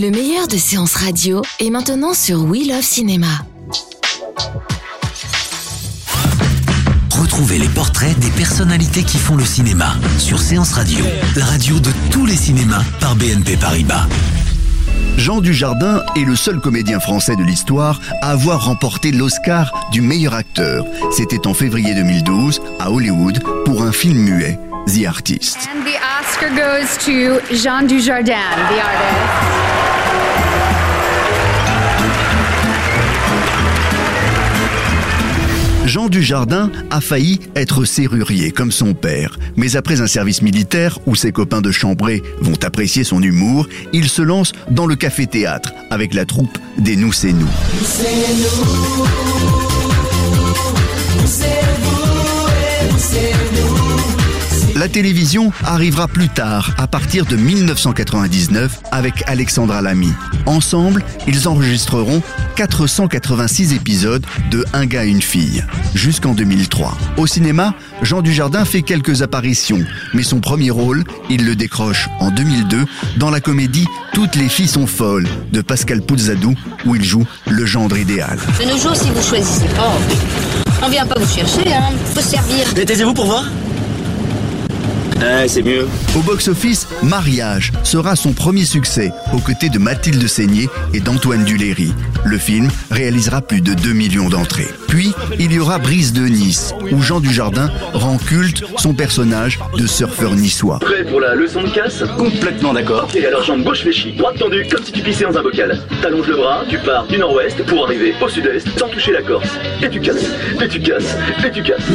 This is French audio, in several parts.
Le meilleur de séances radio est maintenant sur We Love Cinéma. Retrouvez les portraits des personnalités qui font le cinéma sur Séance Radio, la radio de tous les cinémas par BNP Paribas. Jean Dujardin est le seul comédien français de l'histoire à avoir remporté l'Oscar du meilleur acteur. C'était en février 2012 à Hollywood pour un film muet, The Artist. And the Oscar goes to Jean Dujardin, the artist. Jean Dujardin a failli être serrurier comme son père, mais après un service militaire où ses copains de chambrée vont apprécier son humour, il se lance dans le café-théâtre avec la troupe des Nous c'est nous. La télévision arrivera plus tard, à partir de 1999, avec Alexandra Lamy. Ensemble, ils enregistreront 486 épisodes de Un gars, une fille, jusqu'en 2003. Au cinéma, Jean Dujardin fait quelques apparitions, mais son premier rôle, il le décroche en 2002 dans la comédie Toutes les filles sont folles de Pascal Pouzadou, où il joue le gendre idéal. De nos jours, si vous choisissez pas, on vient pas vous chercher, hein. Faut se servir. Taisez-vous pour voir? Au box-office, Mariage sera son premier succès, aux côtés de Mathilde Seigné et d'Antoine Duléry. Le film réalisera plus de 2 millions d'entrées. Puis, il y aura Brise de Nice, où Jean Dujardin rend culte son personnage de surfeur niçois. Prêt pour la leçon de casse Complètement d'accord. Ok, alors jambe gauche fléchie, droite tendue, comme si tu pissais dans un bocal. T'allonges le bras, tu pars du nord-ouest pour arriver au sud-est sans toucher la Corse. Et tu casses, et tu casses, et tu casses.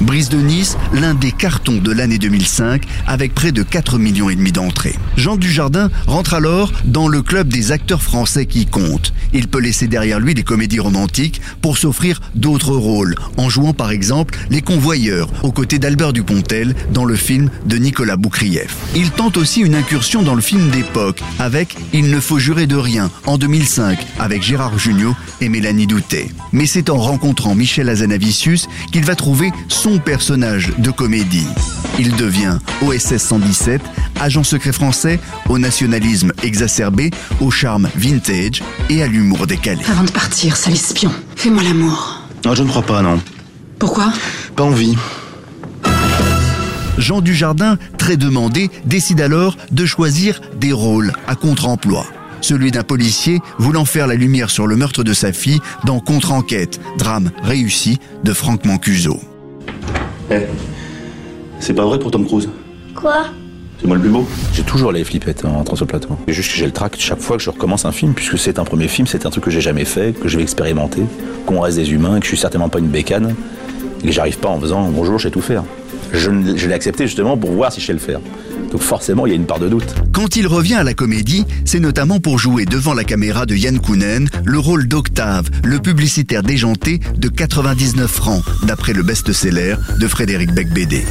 Brise de Nice, l'un des cartons de l'année 2005, avec près de 4 millions et demi d'entrées. Jean Dujardin rentre alors dans le club des acteurs français qui comptent. Il peut laisser derrière lui les comédies romantiques pour s'offrir d'autres rôles, en jouant par exemple les convoyeurs aux côtés d'Albert Dupontel dans le film de Nicolas Boukrieff. Il tente aussi une incursion dans le film d'époque avec Il ne faut jurer de rien en 2005 avec Gérard Jugnot et Mélanie Doutet. Mais c'est en rencontrant Michel Azanavicius qu'il va trouver son personnage de comédie. Il devient OSS 117, agent secret français, au nationalisme exacerbé, au charme vintage et à l'humour décalé. Avant de partir, sale espion, fais-moi l'amour. Non, je ne crois pas, non. Pourquoi? Pas envie. Jean Dujardin, très demandé, décide alors de choisir des rôles à contre-emploi. Celui d'un policier voulant faire la lumière sur le meurtre de sa fille dans Contre-enquête, drame réussi de Franck Mancuso. Eh, c'est pas vrai pour Tom Cruise Quoi? C'est moi le plus beau. J'ai toujours les flippettes en entrant sur le plateau. C'est juste que j'ai le trac chaque fois que je recommence un film, puisque c'est un premier film, c'est un truc que j'ai jamais fait, que je vais expérimenter, qu'on reste des humains, que je suis certainement pas une bécane, et que j'arrive pas en faisant bonjour, je sais tout faire. Je l'ai accepté justement pour voir si je sais le faire. Donc forcément, il y a une part de doute. Quand il revient à la comédie, c'est notamment pour jouer devant la caméra de Yann Kounen le rôle d'Octave, le publicitaire déjanté de 99 francs, d'après le best-seller de Frédéric Becbédé.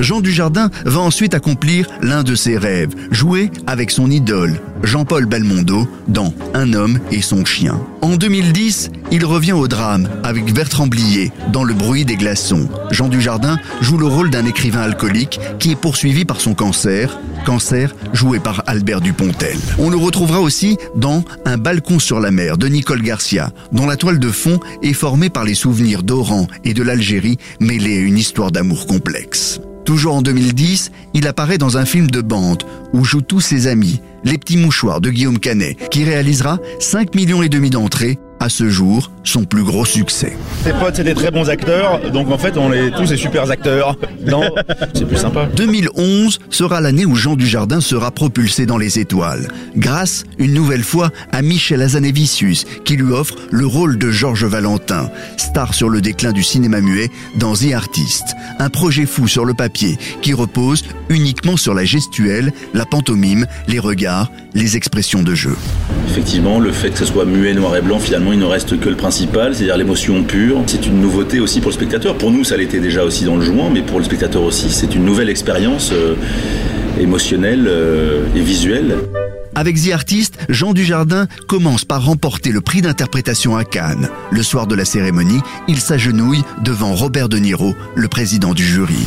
Jean Dujardin va ensuite accomplir l'un de ses rêves, jouer avec son idole, Jean-Paul Belmondo, dans Un homme et son chien. En 2010, il revient au drame avec Bertrand Blier dans Le bruit des glaçons. Jean Dujardin joue le rôle d'un écrivain alcoolique qui est poursuivi par son cancer, cancer joué par Albert Dupontel. On le retrouvera aussi dans Un balcon sur la mer de Nicole Garcia, dont la toile de fond est formée par les souvenirs d'Oran et de l'Algérie mêlés à une histoire d'amour complexe. Toujours en 2010, il apparaît dans un film de bande où jouent tous ses amis, Les Petits Mouchoirs de Guillaume Canet, qui réalisera 5 millions et demi d'entrées À ce jour, son plus gros succès. Ses potes, c'est des très bons acteurs, donc en fait, on est tous des super acteurs. Non, c'est plus sympa. 2011 sera l'année où Jean Dujardin sera propulsé dans les étoiles, grâce, une nouvelle fois, à Michel Hazanavicius, qui lui offre le rôle de Georges Valentin, star sur le déclin du cinéma muet dans The Artist. Un projet fou sur le papier, qui repose uniquement sur la gestuelle, la pantomime, les regards, les expressions de jeu. Effectivement, le fait que ce soit muet, noir et blanc, finalement, il ne reste que le principal, c'est-à-dire l'émotion pure. C'est une nouveauté aussi pour le spectateur. Pour nous, ça l'était déjà aussi dans le jouant, mais pour le spectateur aussi, c'est une nouvelle expérience euh, émotionnelle euh, et visuelle. Avec The Artist, Jean Dujardin commence par remporter le prix d'interprétation à Cannes. Le soir de la cérémonie, il s'agenouille devant Robert De Niro, le président du jury.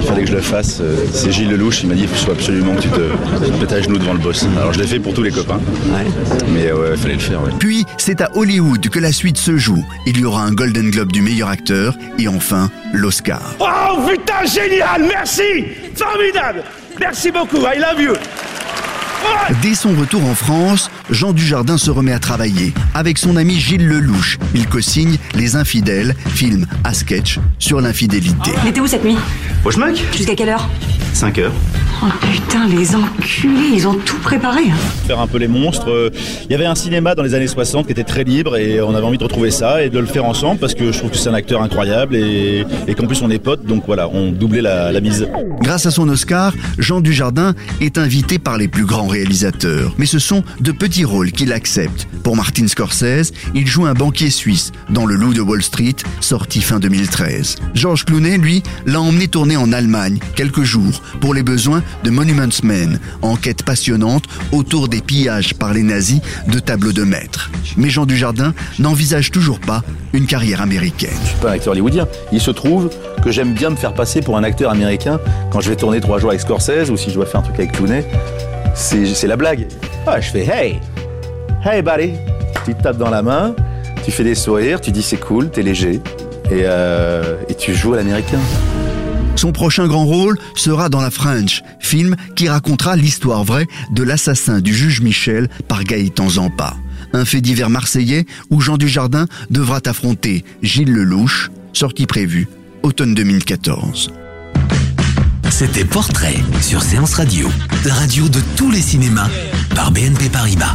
Il fallait que je le fasse. euh, C'est Gilles Lelouch, il m'a dit il faut absolument que tu te, mettes à genoux devant le boss. Alors je l'ai fait pour tous les copains. Mais ouais, il fallait le faire. ouais. Puis, c'est à Hollywood que la suite se joue. Il y aura un Golden Globe du meilleur acteur et enfin l'Oscar. Oh putain, génial, merci Formidable Merci beaucoup, I love you Dès son retour en France, Jean Dujardin se remet à travailler. Avec son ami Gilles Lelouch, il co-signe Les Infidèles, film à sketch sur l'infidélité. Il était où cette nuit? Au schmuck? Jusqu'à quelle heure? 5 heures. Oh putain, les enculés, ils ont tout préparé. hein. Faire un peu les monstres. euh, Il y avait un cinéma dans les années 60 qui était très libre et on avait envie de retrouver ça et de le faire ensemble parce que je trouve que c'est un acteur incroyable et, et qu'en plus on est potes. Donc voilà, on doublait la, la mise. Grâce à son Oscar, Jean Dujardin est invité par les plus grands réalisateurs. Mais ce sont de petits rôles qu'il accepte. Pour Martin Scorsese, il joue un banquier suisse dans Le Loup de Wall Street, sorti fin 2013. George Clooney, lui, l'a emmené tourner en Allemagne quelques jours pour les besoins de Monuments Men, enquête passionnante autour des pillages par les nazis de tableaux de maître. Mais Jean Dujardin n'envisage toujours pas une carrière américaine. Je suis pas un acteur hollywoodien. Il se trouve que j'aime bien me faire passer pour un acteur américain quand je vais tourner trois jours avec Scorsese ou si je dois faire un truc avec Clooney. C'est c'est la blague. Ah, je fais hey, hey buddy. Tu te tapes dans la main, tu fais des sourires, tu dis c'est cool, t'es léger et, euh, et tu joues à l'américain. Son prochain grand rôle sera dans La French, film qui racontera l'histoire vraie de l'assassin du juge Michel par Gaëtan Zampa. Un fait divers marseillais où Jean Dujardin devra affronter Gilles Lelouch, sortie prévue automne 2014. C'était Portrait sur Séance Radio, la radio de tous les cinémas par BNP Paribas.